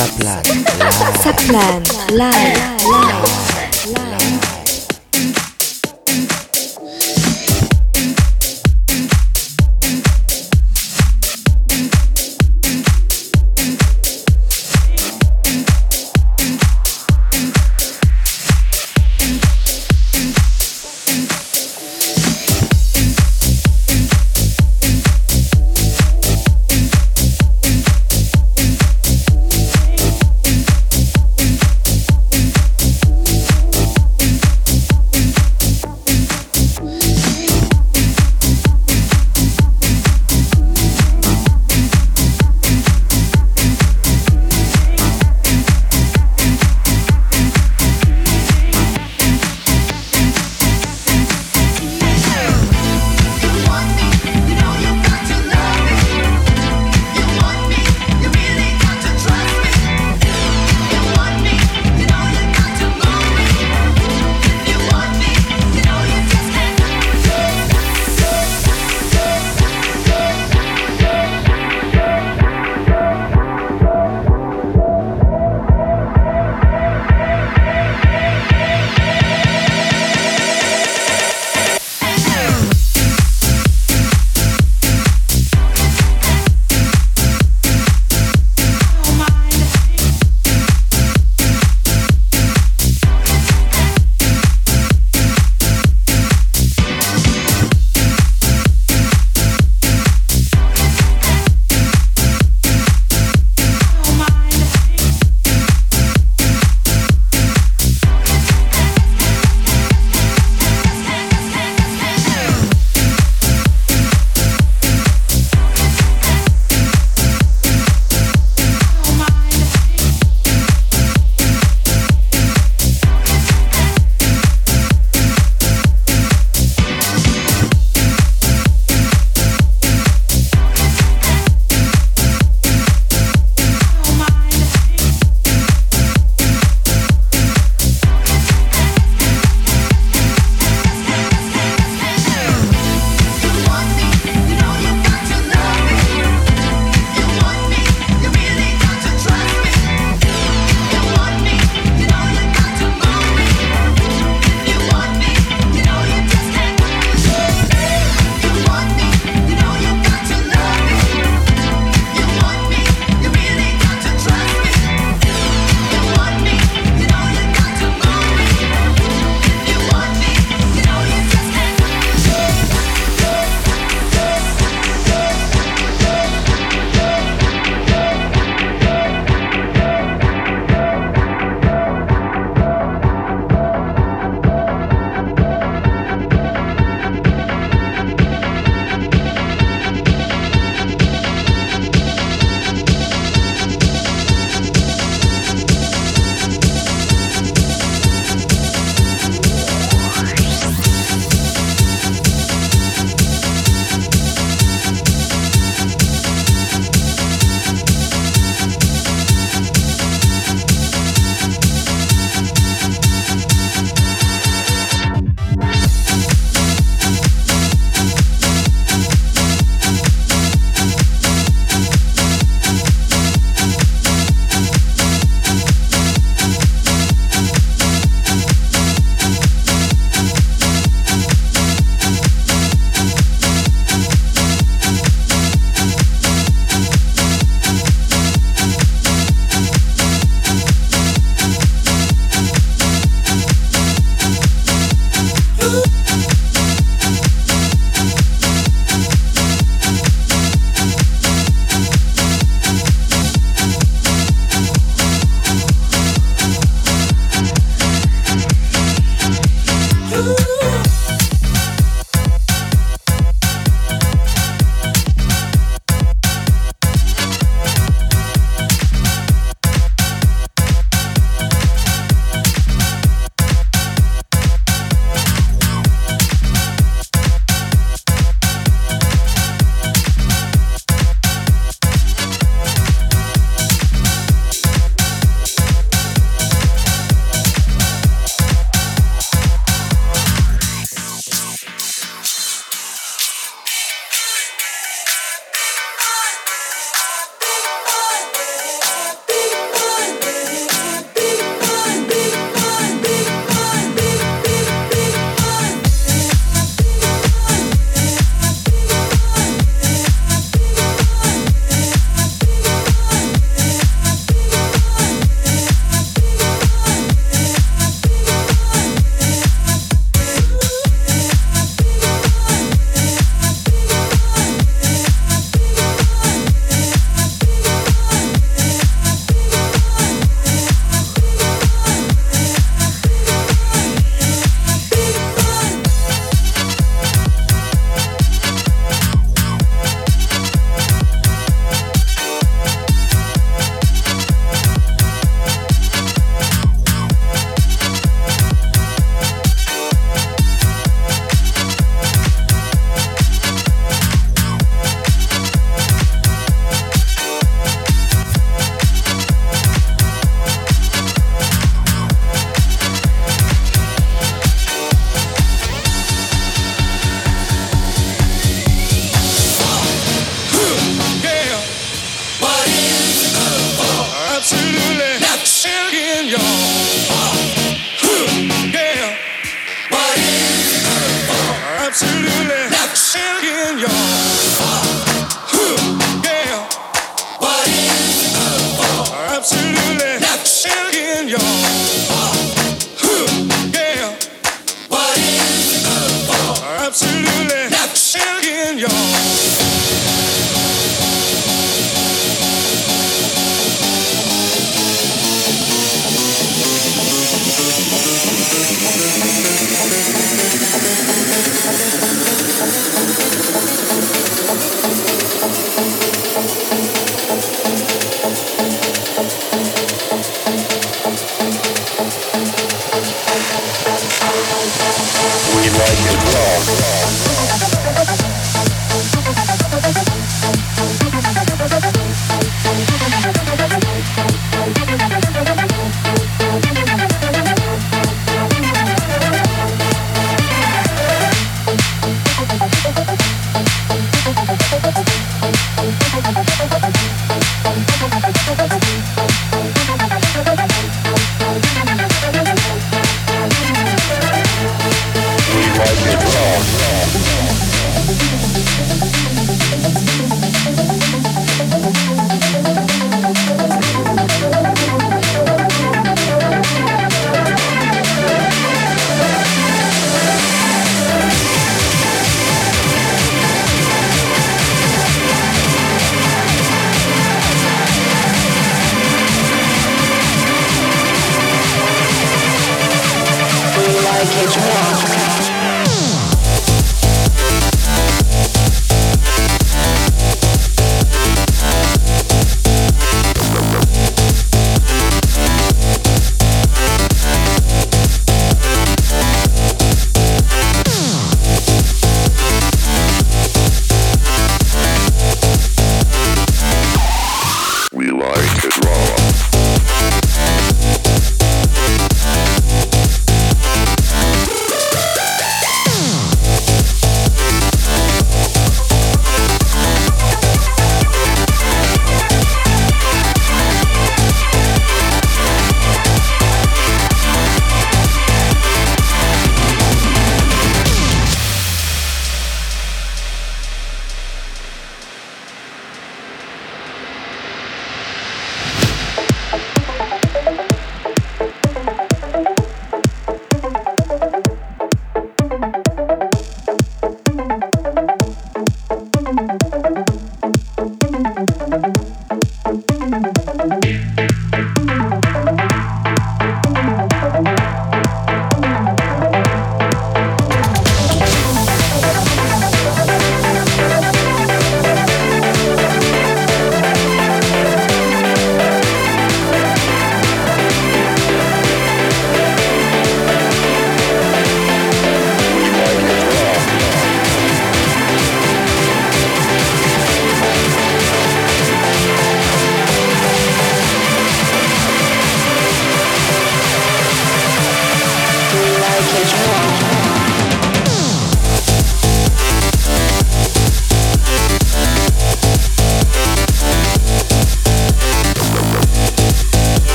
Saplan. Saplan. Live. Live.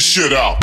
This shit out.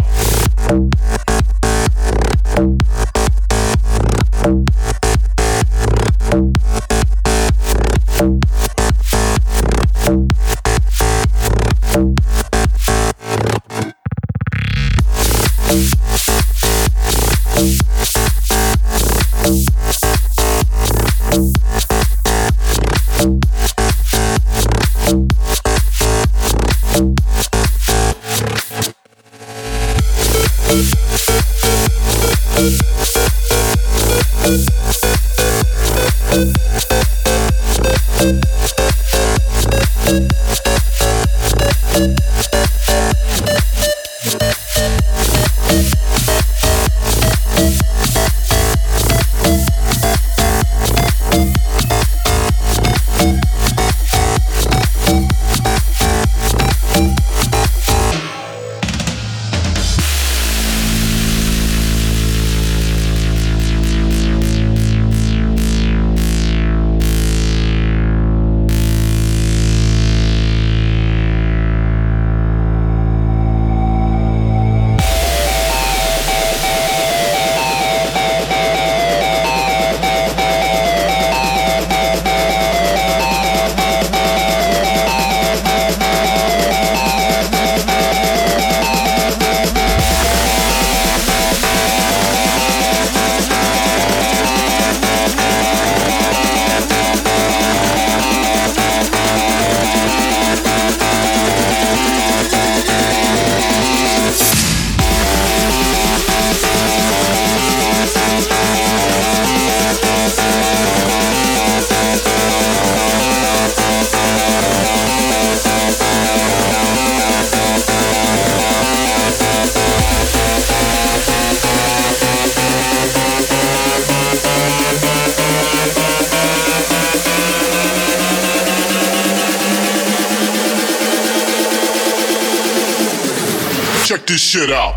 Shit out.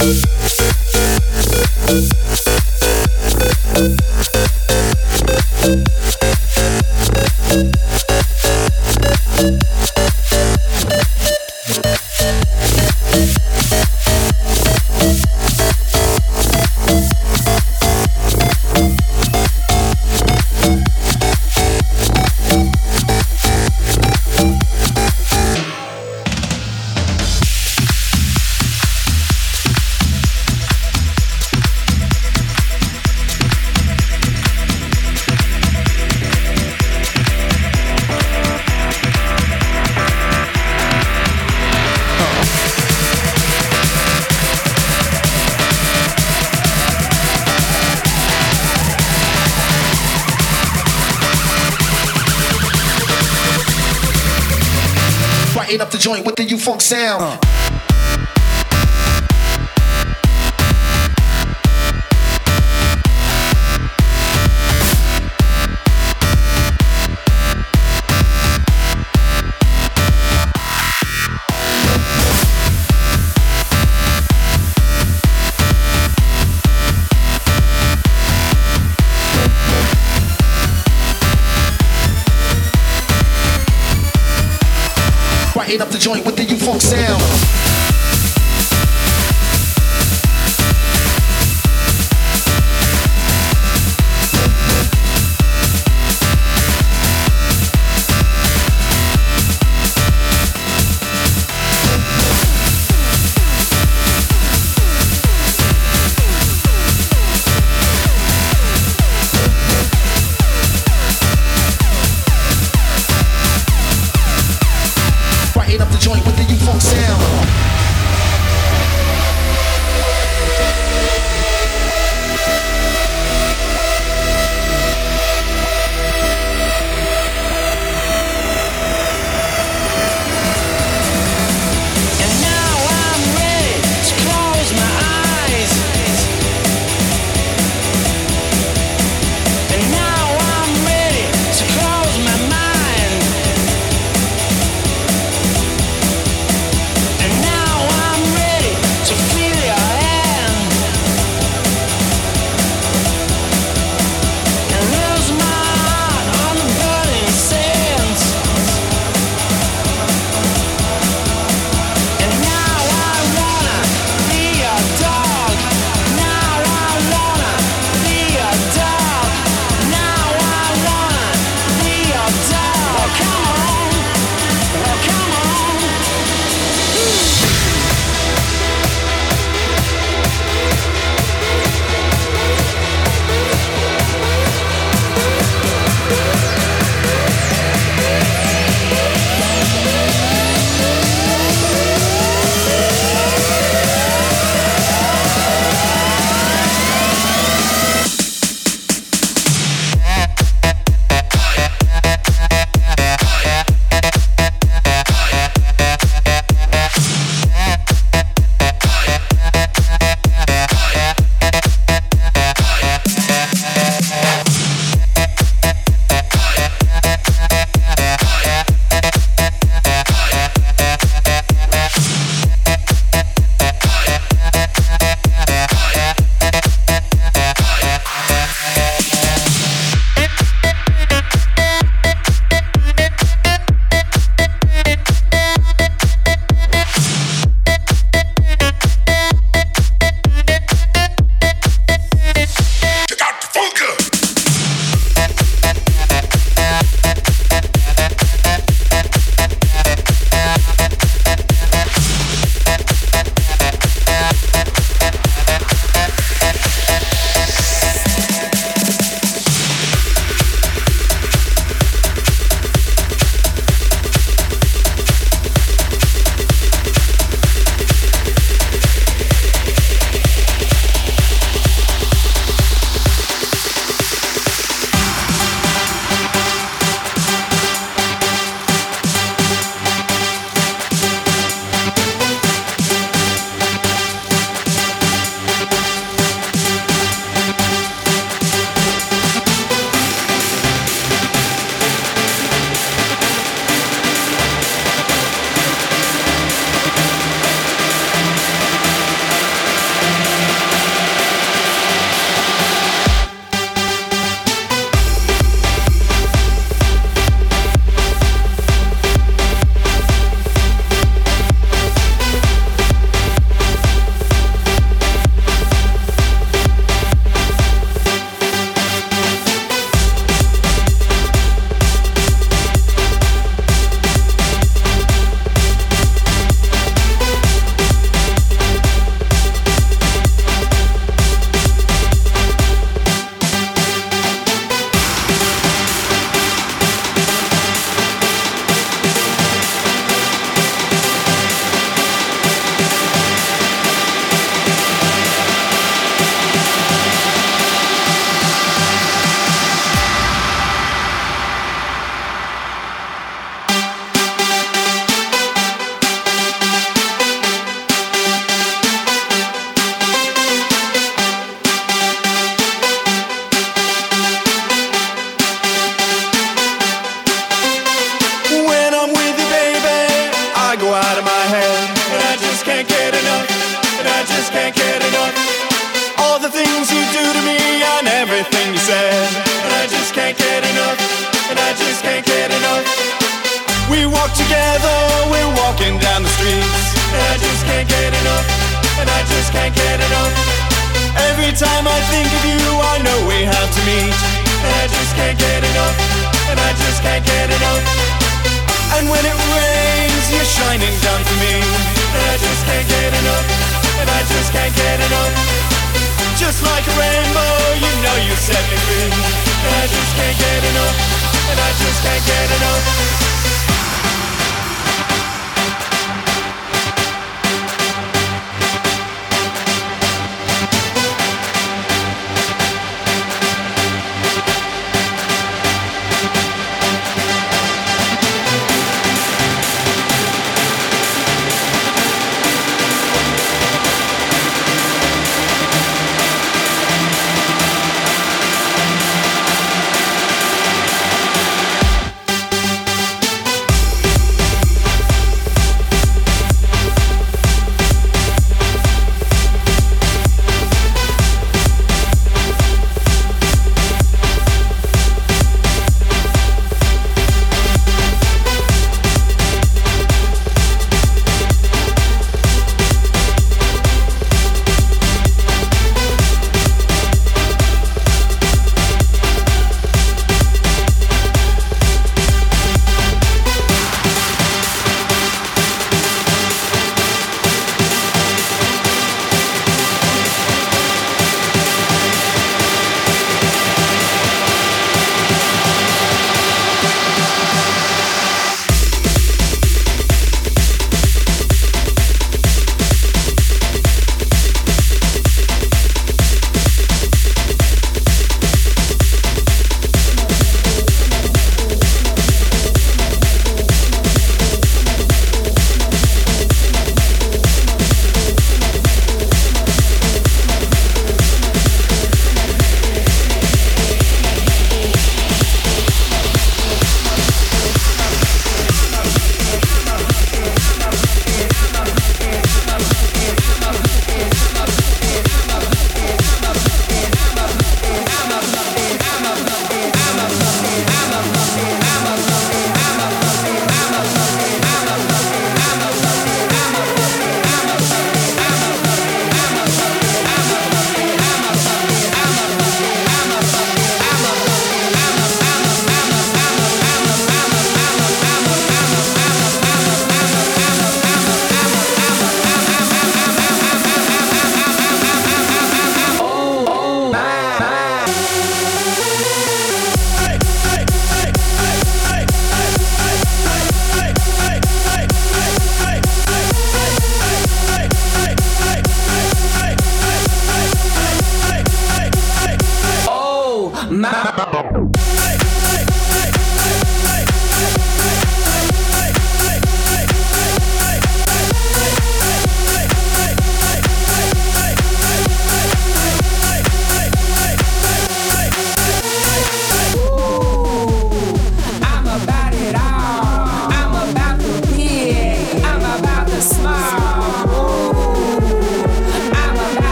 Brighten sound. Brighten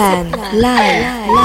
Plan Live.